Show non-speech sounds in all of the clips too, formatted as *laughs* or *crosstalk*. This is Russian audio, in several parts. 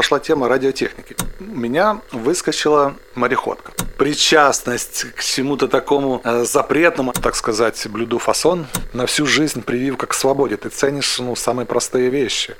пошла тема радиотехники. У меня выскочила мореходка. Причастность к чему-то такому э, запретному, так сказать, блюду фасон, на всю жизнь прививка к свободе. Ты ценишь ну, самые простые вещи.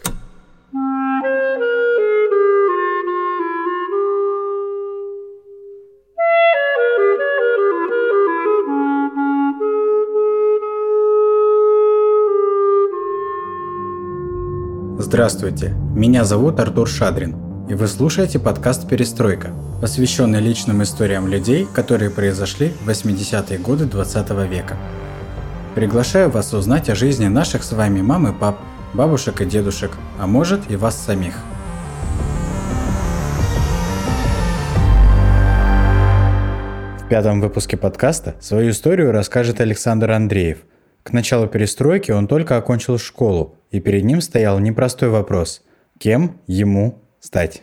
Здравствуйте, меня зовут Артур Шадрин, и вы слушаете подкаст «Перестройка», посвященный личным историям людей, которые произошли в 80-е годы 20 века. Приглашаю вас узнать о жизни наших с вами мам и пап, бабушек и дедушек, а может и вас самих. В пятом выпуске подкаста свою историю расскажет Александр Андреев. К началу перестройки он только окончил школу, и перед ним стоял непростой вопрос – кем ему стать?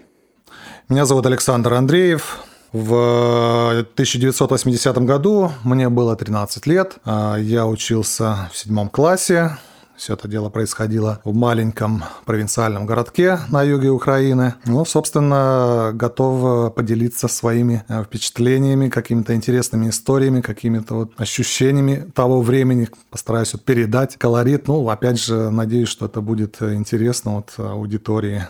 Меня зовут Александр Андреев. В 1980 году мне было 13 лет. А, я учился в седьмом классе. Все это дело происходило в маленьком провинциальном городке на юге Украины. Ну, собственно, готов поделиться своими э, впечатлениями, какими-то интересными историями, какими-то вот ощущениями того времени. Постараюсь вот передать колорит. Ну, опять же, надеюсь, что это будет интересно вот аудитории.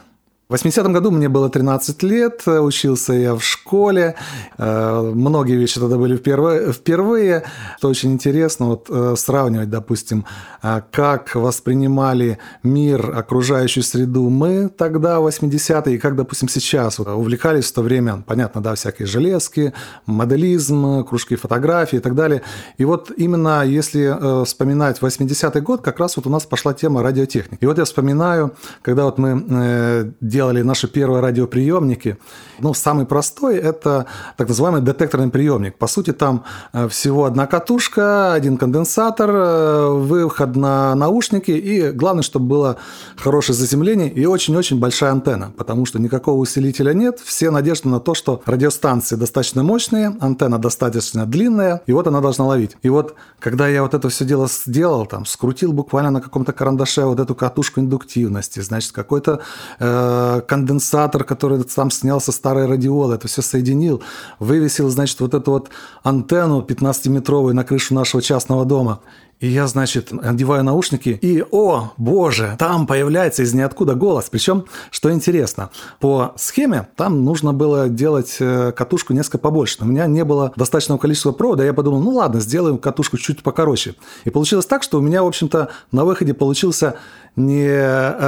В 80-м году мне было 13 лет, учился я в школе, э, многие вещи тогда были впервые, впервые. что очень интересно вот э, сравнивать, допустим, э, как воспринимали мир, окружающую среду мы тогда, 80-е, и как, допустим, сейчас. Вот, увлекались в то время, понятно, да, всякие железки, моделизм, кружки фотографии и так далее. И вот именно если вспоминать 80-й год, как раз вот у нас пошла тема радиотехники. И вот я вспоминаю, когда вот мы делали наши первые радиоприемники. Ну, самый простой – это так называемый детекторный приемник. По сути, там э, всего одна катушка, один конденсатор, э, выход на наушники, и главное, чтобы было хорошее заземление и очень-очень большая антенна, потому что никакого усилителя нет, все надежды на то, что радиостанции достаточно мощные, антенна достаточно длинная, и вот она должна ловить. И вот, когда я вот это все дело сделал, там, скрутил буквально на каком-то карандаше вот эту катушку индуктивности, значит, какой-то э, конденсатор, который там снял со старой это все соединил, вывесил, значит, вот эту вот антенну 15-метровую на крышу нашего частного дома. И я, значит, надеваю наушники, и, о, боже, там появляется из ниоткуда голос. Причем, что интересно, по схеме там нужно было делать э, катушку несколько побольше. Но у меня не было достаточного количества провода. Я подумал, ну ладно, сделаем катушку чуть покороче. И получилось так, что у меня, в общем-то, на выходе получился не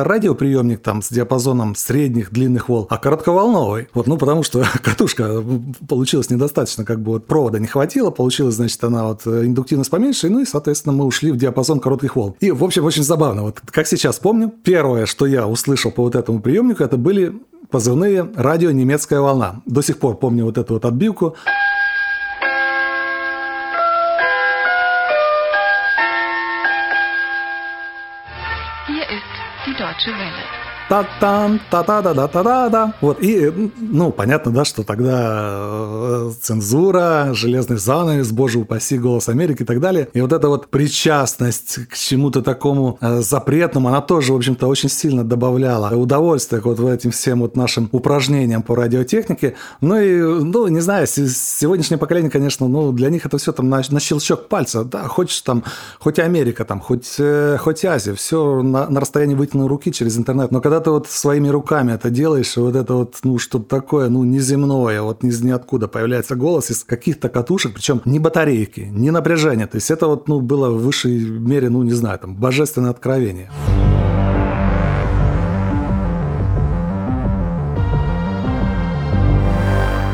радиоприемник там с диапазоном средних, длинных волн, а коротковолновый. Вот, ну, потому что *laughs* катушка получилась недостаточно, как бы вот провода не хватило, получилась, значит, она вот э, индуктивность поменьше, ну и, соответственно, мы ушли в диапазон коротких волн. И, в общем, очень забавно. Вот как сейчас помню, первое, что я услышал по вот этому приемнику, это были позывные радио «Немецкая волна». До сих пор помню вот эту вот отбивку. Deutsche Welle та-там, та-та-да-да-та-да-да. Вот, и, ну, понятно, да, что тогда э, цензура, железный занавес, боже упаси, голос Америки и так далее. И вот эта вот причастность к чему-то такому э, запретному, она тоже, в общем-то, очень сильно добавляла удовольствия к вот этим всем вот нашим упражнениям по радиотехнике. Ну и, ну, не знаю, сегодняшнее поколение, конечно, ну, для них это все там на, на щелчок пальца. Да, хочешь там, хоть Америка там, хоть, э, хоть Азия, все на, на расстоянии вытянутой руки через интернет. Но когда ты вот своими руками это делаешь, вот это вот, ну, что-то такое, ну, неземное, вот из ниоткуда появляется голос из каких-то катушек, причем не батарейки, не напряжение. То есть это вот, ну, было в высшей мере, ну, не знаю, там, божественное откровение.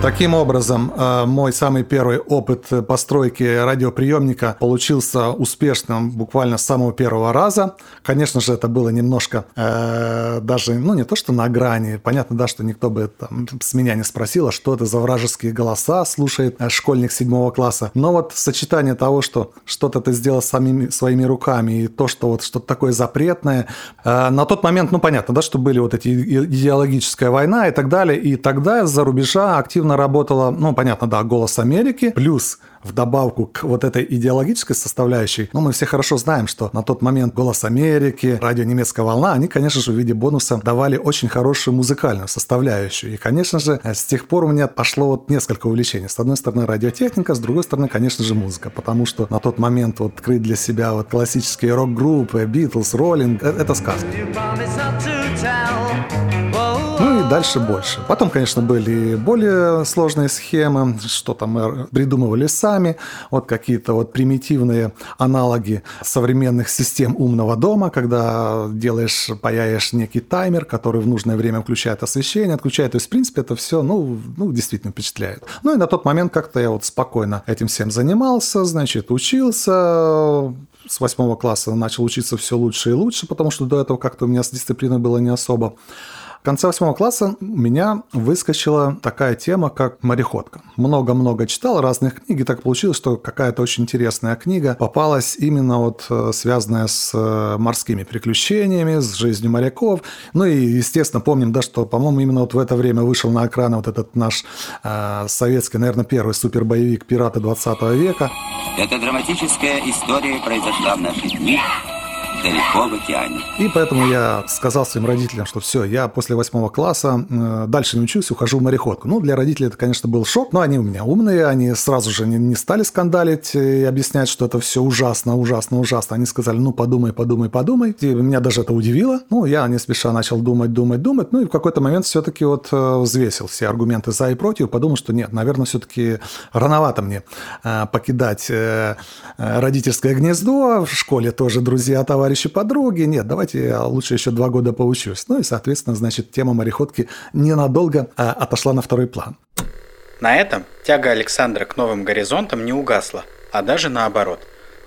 Таким образом, э, мой самый первый опыт постройки радиоприемника получился успешным буквально с самого первого раза. Конечно же, это было немножко э, даже, ну, не то, что на грани. Понятно, да, что никто бы там, с меня не спросил, а что это за вражеские голоса слушает э, школьник седьмого класса. Но вот сочетание того, что что-то ты сделал самими, своими руками, и то, что вот что-то такое запретное. Э, на тот момент, ну, понятно, да, что были вот эти идеологическая война и так далее. И тогда за рубежа активно работала, ну, понятно, да, «Голос Америки», плюс вдобавку к вот этой идеологической составляющей, ну, мы все хорошо знаем, что на тот момент «Голос Америки», радио «Немецкая волна», они, конечно же, в виде бонуса давали очень хорошую музыкальную составляющую. И, конечно же, с тех пор у меня пошло вот несколько увлечений. С одной стороны, радиотехника, с другой стороны, конечно же, музыка. Потому что на тот момент вот открыть для себя вот классические рок-группы, Битлз, Роллинг, это сказка. Дальше больше. Потом, конечно, были более сложные схемы, что-то мы придумывали сами, вот какие-то вот примитивные аналоги современных систем умного дома, когда делаешь, паяешь некий таймер, который в нужное время включает освещение, отключает. То есть, в принципе, это все, ну, ну действительно впечатляет. Ну и на тот момент как-то я вот спокойно этим всем занимался, значит, учился, с восьмого класса начал учиться все лучше и лучше, потому что до этого как-то у меня с дисциплиной было не особо. Конце восьмого класса у меня выскочила такая тема, как мореходка. Много-много читал разных книг, и так получилось, что какая-то очень интересная книга попалась именно вот э, связанная с э, морскими приключениями, с жизнью моряков. Ну и, естественно, помним, да, что, по-моему, именно вот в это время вышел на экраны вот этот наш э, советский, наверное, первый супербоевик «Пираты 20 века». Эта драматическая история произошла в наши дни далеко в океане. И поэтому я сказал своим родителям, что все, я после восьмого класса э, дальше не учусь, ухожу в мореходку. Ну, для родителей это, конечно, был шок, но они у меня умные, они сразу же не, не стали скандалить и объяснять, что это все ужасно, ужасно, ужасно. Они сказали, ну, подумай, подумай, подумай. И меня даже это удивило. Ну, я не спеша начал думать, думать, думать. Ну, и в какой-то момент все-таки вот э, взвесил все аргументы за и против, подумал, что нет, наверное, все-таки рановато мне э, покидать родительское гнездо. В школе тоже друзья, товарищи товарищи, подруги. Нет, давайте я лучше еще два года поучусь. Ну и, соответственно, значит, тема мореходки ненадолго а, отошла на второй план. На этом тяга Александра к новым горизонтам не угасла, а даже наоборот.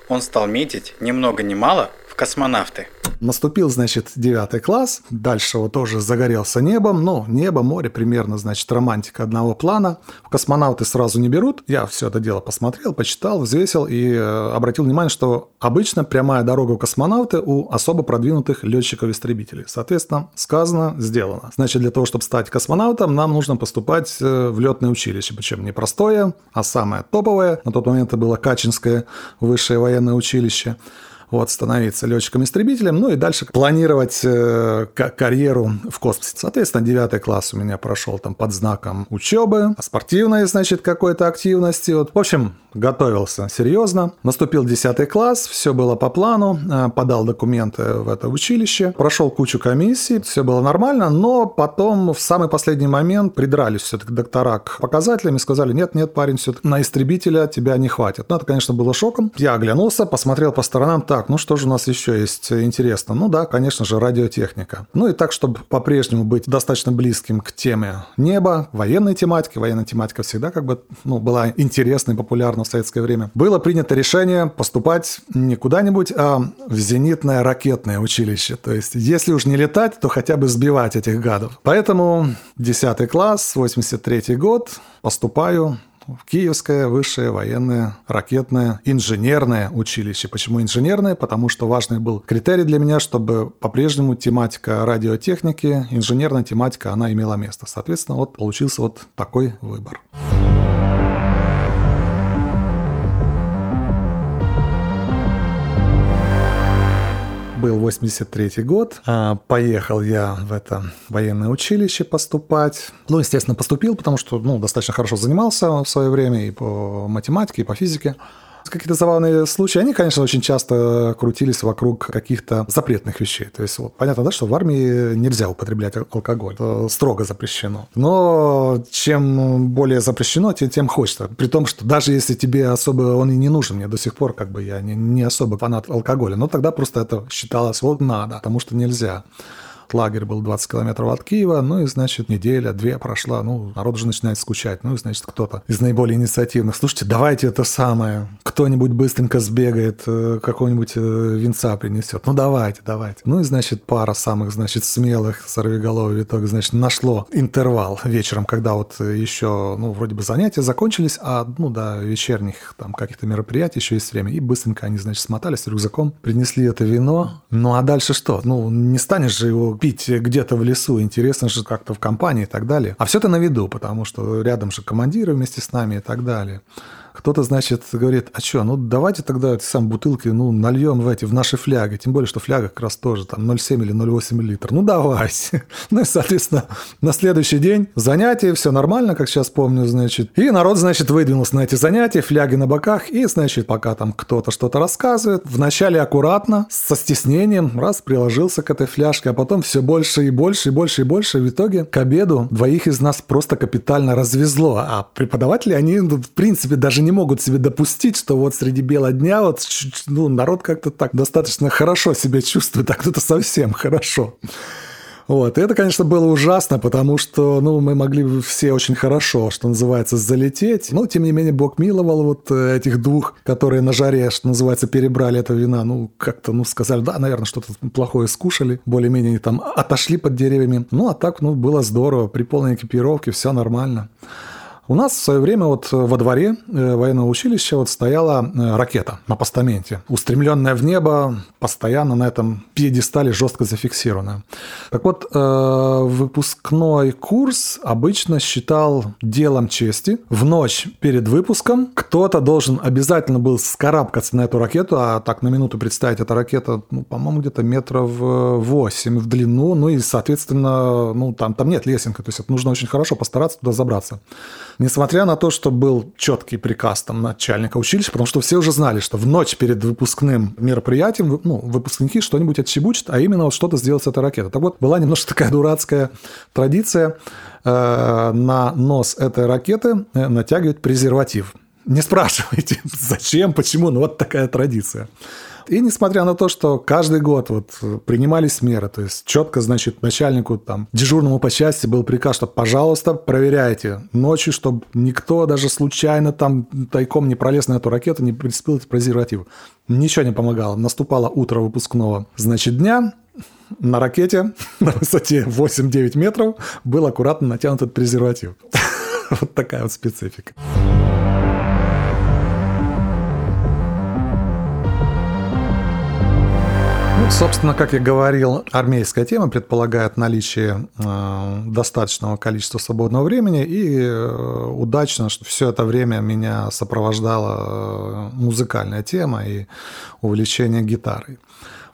Он стал метить ни много ни мало космонавты – Наступил, значит, девятый класс, дальше вот тоже загорелся небом, ну, небо, море примерно, значит, романтика одного плана. В космонавты сразу не берут, я все это дело посмотрел, почитал, взвесил и э, обратил внимание, что обычно прямая дорога в космонавты у особо продвинутых летчиков-истребителей. Соответственно, сказано, сделано. Значит, для того, чтобы стать космонавтом, нам нужно поступать э, в летное училище, причем не простое, а самое топовое. На тот момент это было Качинское высшее военное училище вот, становиться летчиком-истребителем, ну и дальше планировать э, карьеру в космосе. Соответственно, девятый класс у меня прошел там под знаком учебы, спортивной, значит, какой-то активности. Вот. В общем, готовился серьезно. Наступил 10 класс, все было по плану, э, подал документы в это училище, прошел кучу комиссий, все было нормально, но потом в самый последний момент придрались все-таки доктора к показателям и сказали, нет, нет, парень, все-таки на истребителя тебя не хватит. Ну, это, конечно, было шоком. Я оглянулся, посмотрел по сторонам, так, ну что же у нас еще есть интересно? Ну да, конечно же, радиотехника. Ну и так, чтобы по-прежнему быть достаточно близким к теме неба, военной тематики, военная тематика всегда как бы ну, была интересной, популярной в советское время, было принято решение поступать не куда-нибудь, а в зенитное ракетное училище. То есть, если уж не летать, то хотя бы сбивать этих гадов. Поэтому 10 класс, 83 год, поступаю Киевское высшее военное ракетное инженерное училище. Почему инженерное? Потому что важный был критерий для меня, чтобы по-прежнему тематика радиотехники, инженерная тематика, она имела место. Соответственно, вот получился вот такой выбор. Был 83 год. А, поехал я в это военное училище поступать. Ну, естественно, поступил, потому что ну, достаточно хорошо занимался в свое время и по математике, и по физике какие-то забавные случаи, они, конечно, очень часто крутились вокруг каких-то запретных вещей. То есть, вот, понятно, да, что в армии нельзя употреблять алкоголь. Это строго запрещено. Но чем более запрещено, тем, тем хочется. При том, что даже если тебе особо он и не нужен, мне до сих пор как бы я не, не особо фанат алкоголя, но тогда просто это считалось вот надо, потому что нельзя лагерь был 20 километров от Киева, ну и, значит, неделя, две прошла, ну, народ уже начинает скучать, ну и, значит, кто-то из наиболее инициативных, слушайте, давайте это самое, кто-нибудь быстренько сбегает, э, какого-нибудь э, венца принесет, ну давайте, давайте. Ну и, значит, пара самых, значит, смелых сорвиголовых в итоге, значит, нашло интервал вечером, когда вот еще, ну, вроде бы занятия закончились, а, ну, до вечерних там каких-то мероприятий еще есть время, и быстренько они, значит, смотались рюкзаком, принесли это вино, ну а дальше что? Ну, не станешь же его пить где-то в лесу, интересно же как-то в компании и так далее. А все это на виду, потому что рядом же командиры вместе с нами и так далее. Кто-то, значит, говорит, а что, ну давайте тогда эти сам бутылки, ну, нальем в эти, в наши фляги. Тем более, что фляга как раз тоже там 0,7 или 0,8 литр. Ну, давайте. *laughs* Ну, и, соответственно, на следующий день занятия, все нормально, как сейчас помню, значит. И народ, значит, выдвинулся на эти занятия, фляги на боках. И, значит, пока там кто-то что-то рассказывает, вначале аккуратно, со стеснением, раз, приложился к этой фляжке, а потом все больше и больше, и больше, и больше. В итоге к обеду двоих из нас просто капитально развезло. А преподаватели, они, ну, в принципе, даже не не могут себе допустить, что вот среди бела дня вот ну, народ как-то так достаточно хорошо себя чувствует, а кто-то совсем хорошо. Вот. И это, конечно, было ужасно, потому что ну, мы могли все очень хорошо, что называется, залететь. Но, тем не менее, Бог миловал вот э, этих двух, которые на жаре, что называется, перебрали это вина. Ну, как-то, ну, сказали, да, наверное, что-то плохое скушали. Более-менее там отошли под деревьями. Ну, а так, ну, было здорово. При полной экипировке все нормально. У нас в свое время вот во дворе э, военного училища вот стояла э, ракета на постаменте, устремленная в небо, постоянно на этом пьедестале жестко зафиксированная. Так вот, э, выпускной курс обычно считал делом чести. В ночь перед выпуском кто-то должен обязательно был скарабкаться на эту ракету, а так на минуту представить, эта ракета, ну, по-моему, где-то метров 8 в длину, ну и, соответственно, ну, там, там нет лесенка, то есть это нужно очень хорошо постараться туда забраться. Несмотря на то, что был четкий приказ там начальника училища, потому что все уже знали, что в ночь перед выпускным мероприятием ну, выпускники что-нибудь отчебучат, а именно вот что-то сделать с этой ракетой. Так вот, была немножко *laughs* такая дурацкая традиция э, на нос этой ракеты э, натягивать презерватив. Не спрашивайте, *laughs* зачем, почему, но вот такая традиция. И несмотря на то, что каждый год вот принимались меры, то есть четко, значит, начальнику там дежурному по части был приказ, что, пожалуйста, проверяйте ночью, чтобы никто даже случайно там тайком не пролез на эту ракету, не прицепил эти презервативы. Ничего не помогало. Наступало утро выпускного, значит, дня, на ракете *laughs* на высоте 8-9 метров был аккуратно натянут этот презерватив. *laughs* Вот такая вот специфика. Собственно, как я говорил, армейская тема предполагает наличие э, достаточного количества свободного времени, и э, удачно, что все это время меня сопровождала э, музыкальная тема и увлечение гитарой.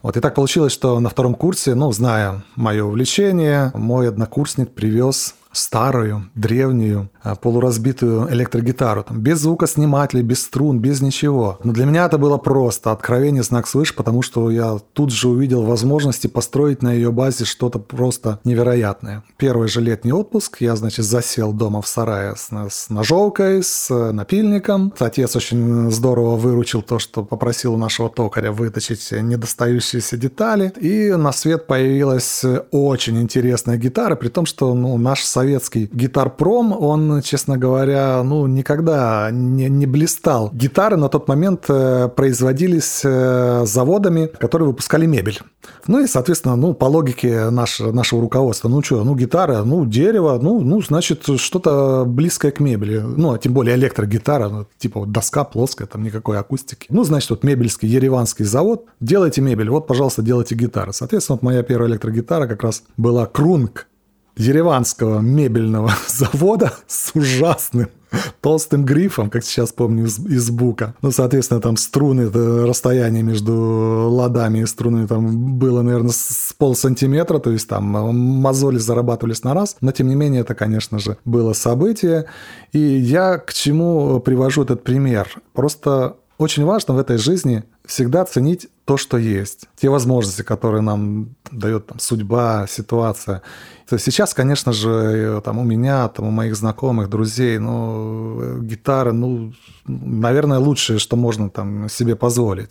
Вот и так получилось, что на втором курсе, ну, зная мое увлечение, мой однокурсник привез старую, древнюю, а, полуразбитую электрогитару, там, без звукоснимателей, без струн, без ничего. Но для меня это было просто откровение знак свыше, потому что я тут же увидел возможности построить на ее базе что-то просто невероятное. Первый же летний отпуск я, значит, засел дома в сарае с, с ножовкой, с напильником. Отец очень здорово выручил то, что попросил у нашего токаря выточить недостающиеся детали. И на свет появилась очень интересная гитара, при том, что ну, наш совет советский гитар-пром, он, честно говоря, ну, никогда не, не блистал. Гитары на тот момент э, производились э, заводами, которые выпускали мебель. Ну и, соответственно, ну, по логике наш, нашего руководства, ну что, ну, гитара, ну, дерево, ну, ну, значит, что-то близкое к мебели. Ну, а тем более электрогитара, ну, типа вот доска плоская, там никакой акустики. Ну, значит, вот мебельский, ереванский завод, делайте мебель, вот, пожалуйста, делайте гитары. Соответственно, вот моя первая электрогитара как раз была Крунг ереванского мебельного *laughs* завода с ужасным толстым грифом, как сейчас помню из, из бука. Ну, соответственно, там струны, расстояние между ладами и струнами там было, наверное, с пол сантиметра, то есть там мозоли зарабатывались на раз, но тем не менее это, конечно же, было событие. И я к чему привожу этот пример? Просто очень важно в этой жизни всегда ценить то, что есть, те возможности, которые нам дает там, судьба, ситуация. То есть сейчас, конечно же, там, у меня, там, у моих знакомых, друзей, ну, гитара, ну, наверное, лучшее, что можно там себе позволить.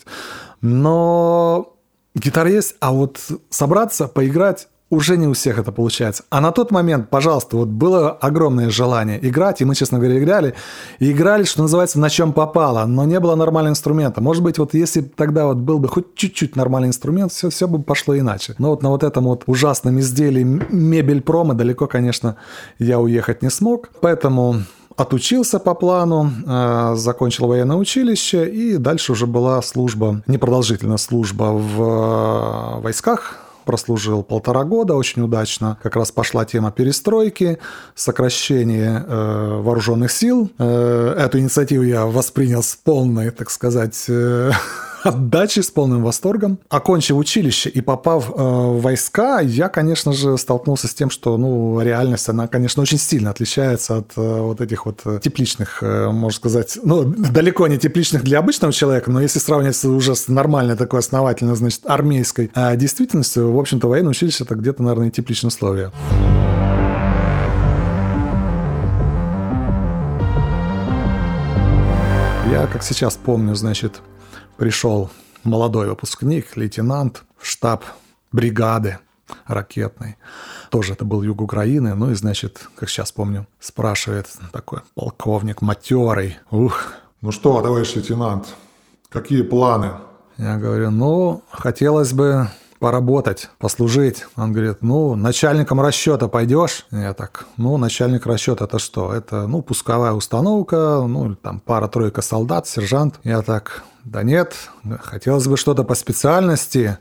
Но гитара есть, а вот собраться, поиграть уже не у всех это получается. А на тот момент, пожалуйста, вот было огромное желание играть, и мы, честно говоря, играли. И играли, что называется, на чем попало, но не было нормального инструмента. Может быть, вот если тогда вот был бы хоть чуть-чуть нормальный инструмент, все, все бы пошло иначе. Но вот на вот этом вот ужасном изделии мебель промо далеко, конечно, я уехать не смог. Поэтому отучился по плану, э, закончил военное училище, и дальше уже была служба, непродолжительная служба в э, войсках, прослужил полтора года, очень удачно. Как раз пошла тема перестройки, сокращение э, вооруженных сил. Э, эту инициативу я воспринял с полной, так сказать, э, *laughs* отдачи, с полным восторгом. Окончив училище и попав э, в войска, я, конечно же, столкнулся с тем, что, ну, реальность, она, конечно, очень сильно отличается от э, вот этих вот э, тепличных, э, можно сказать, ну, далеко не тепличных для обычного человека, но если сравнивать уже с нормальной такой основательной, значит, армейской э, действительностью, в общем-то, военное училище это где-то, наверное, и тепличное условие. Я, как сейчас помню, значит, пришел молодой выпускник, лейтенант в штаб бригады ракетной. Тоже это был юг Украины. Ну и, значит, как сейчас помню, спрашивает такой полковник матерый. Ух. Ну что, товарищ лейтенант, какие планы? Я говорю, ну, хотелось бы поработать, послужить. Он говорит, ну, начальником расчета пойдешь? Я так, ну, начальник расчета это что? Это, ну, пусковая установка, ну, там пара-тройка солдат, сержант. Я так, да нет, хотелось бы что-то по специальности,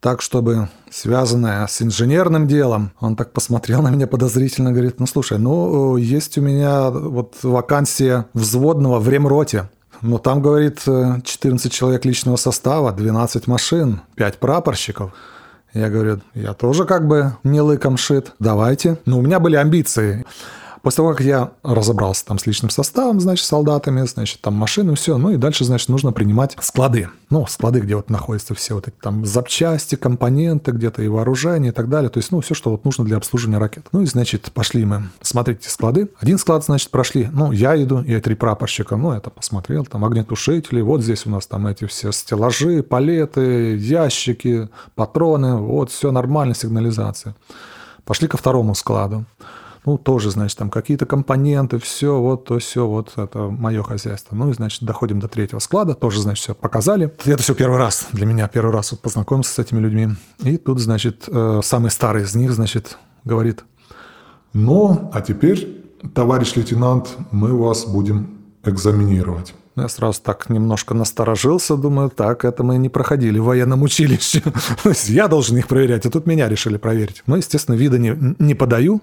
так, чтобы связанное с инженерным делом. Он так посмотрел *laughs* на меня подозрительно, говорит, ну, слушай, ну, есть у меня вот вакансия взводного в ремроте. Но там, говорит, 14 человек личного состава, 12 машин, 5 прапорщиков. Я говорю, я тоже как бы не лыком шит, давайте. Но у меня были амбиции. После того, как я разобрался там с личным составом, значит, солдатами, значит, там машины, все, ну и дальше, значит, нужно принимать склады. Ну, склады, где вот находятся все вот эти там запчасти, компоненты, где-то и вооружение и так далее. То есть, ну, все, что вот нужно для обслуживания ракет. Ну и, значит, пошли мы смотреть эти склады. Один склад, значит, прошли. Ну, я иду, и три прапорщика. Ну, это посмотрел, там огнетушители. Вот здесь у нас там эти все стеллажи, палеты, ящики, патроны. Вот, все нормально, сигнализация. Пошли ко второму складу ну, тоже, значит, там какие-то компоненты, все, вот, то, все, вот, это мое хозяйство. Ну, и, значит, доходим до третьего склада, тоже, значит, все показали. Это все первый раз для меня, первый раз вот познакомился с этими людьми. И тут, значит, э, самый старый из них, значит, говорит. Ну, а теперь, товарищ лейтенант, мы вас будем экзаменировать. Я сразу так немножко насторожился, думаю, так, это мы не проходили в военном училище. *laughs* я должен их проверять, а тут меня решили проверить. Ну, естественно, вида не, не подаю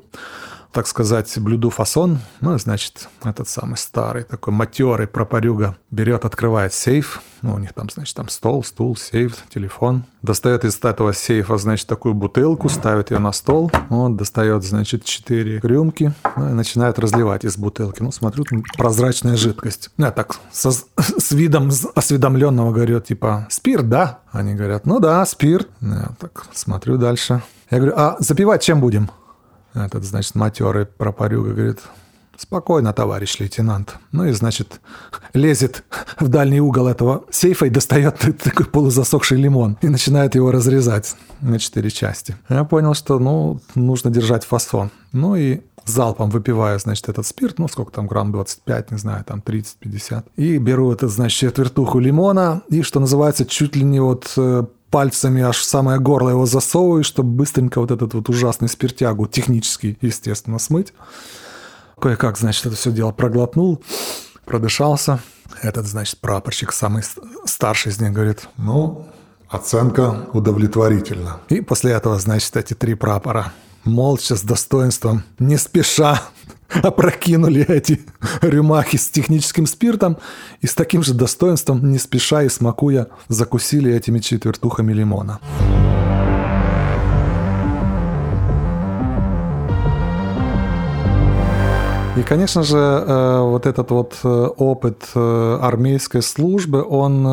так сказать, блюду фасон, ну, значит, этот самый старый такой матерый пропорюга берет, открывает сейф, ну, у них там, значит, там стол, стул, сейф, телефон, достает из этого сейфа, значит, такую бутылку, ставит ее на стол, он достает, значит, четыре рюмки, ну, и начинает разливать из бутылки. Ну, смотрю, прозрачная жидкость. Ну, я так со, с видом осведомленного говорю, типа, спирт, да? Они говорят, ну да, спирт. Я так смотрю дальше. Я говорю, а запивать чем будем? Этот, значит, матерый пропорюга говорит, спокойно, товарищ лейтенант. Ну и, значит, лезет в дальний угол этого сейфа и достает такой полузасохший лимон и начинает его разрезать на четыре части. Я понял, что, ну, нужно держать фасон. Ну и залпом выпиваю, значит, этот спирт, ну, сколько там, грамм 25, не знаю, там 30-50. И беру этот, значит, четвертуху лимона и, что называется, чуть ли не вот э, пальцами аж в самое горло его засовываю, чтобы быстренько вот этот вот ужасный спиртягу, технически, естественно, смыть. Кое-как, значит, это все дело проглотнул, продышался. Этот, значит, прапорщик, самый старший из них, говорит, ну, оценка удовлетворительна. И после этого, значит, эти три прапора молча, с достоинством, не спеша *laughs* опрокинули эти рюмахи с техническим спиртом и с таким же достоинством, не спеша и смакуя, закусили этими четвертухами лимона. И, конечно же, э, вот этот вот э, опыт э, армейской службы, он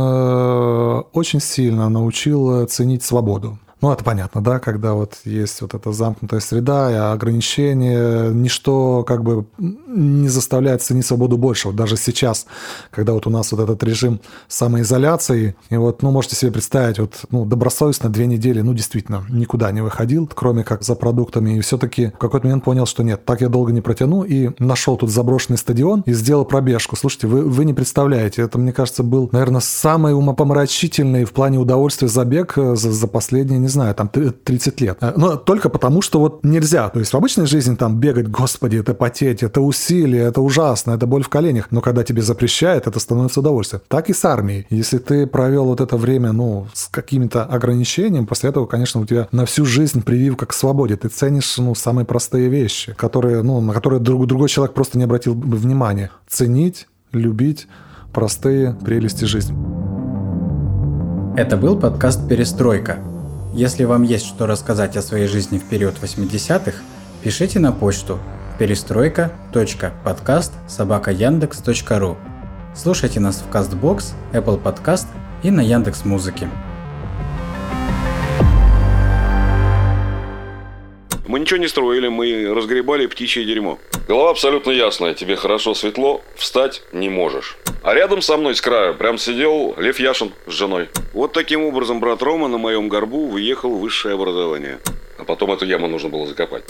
очень сильно научил ценить свободу. Ну, это понятно, да, когда вот есть вот эта замкнутая среда и ограничения, ничто как бы не заставляет ценить свободу больше. Вот даже сейчас, когда вот у нас вот этот режим самоизоляции, и вот, ну, можете себе представить, вот, ну, добросовестно две недели, ну, действительно, никуда не выходил, кроме как за продуктами, и все-таки в какой-то момент понял, что нет, так я долго не протяну, и нашел тут заброшенный стадион и сделал пробежку. Слушайте, вы, вы не представляете, это, мне кажется, был, наверное, самый умопомрачительный в плане удовольствия забег э, за, за последние, не знаю, там 30 лет. Э, но только потому, что вот нельзя. То есть в обычной жизни там бегать, господи, это потеть, это усилие, это ужасно, это боль в коленях. Но когда тебе запрещают, это становится удовольствием. Так и с армией. Если ты провел вот это время, ну, с какими-то ограничениями, после этого, конечно, у тебя на всю жизнь прививка к свободе. Ты ценишь, ну, самые простые вещи, которые, ну, на которые друг, другой человек просто не обратил бы внимания. Ценить, любить простые прелести жизни. Это был подкаст «Перестройка». Если вам есть что рассказать о своей жизни в период 80-х, пишите на почту перестройка.подкаст собакаяндекс.ру Слушайте нас в CastBox, Apple Podcast и на Яндекс Музыке. Мы ничего не строили, мы разгребали птичье дерьмо. Голова абсолютно ясная, тебе хорошо светло, встать не можешь. А рядом со мной с краю прям сидел Лев Яшин с женой. Вот таким образом брат Рома на моем горбу выехал в высшее образование. А потом эту яму нужно было закопать.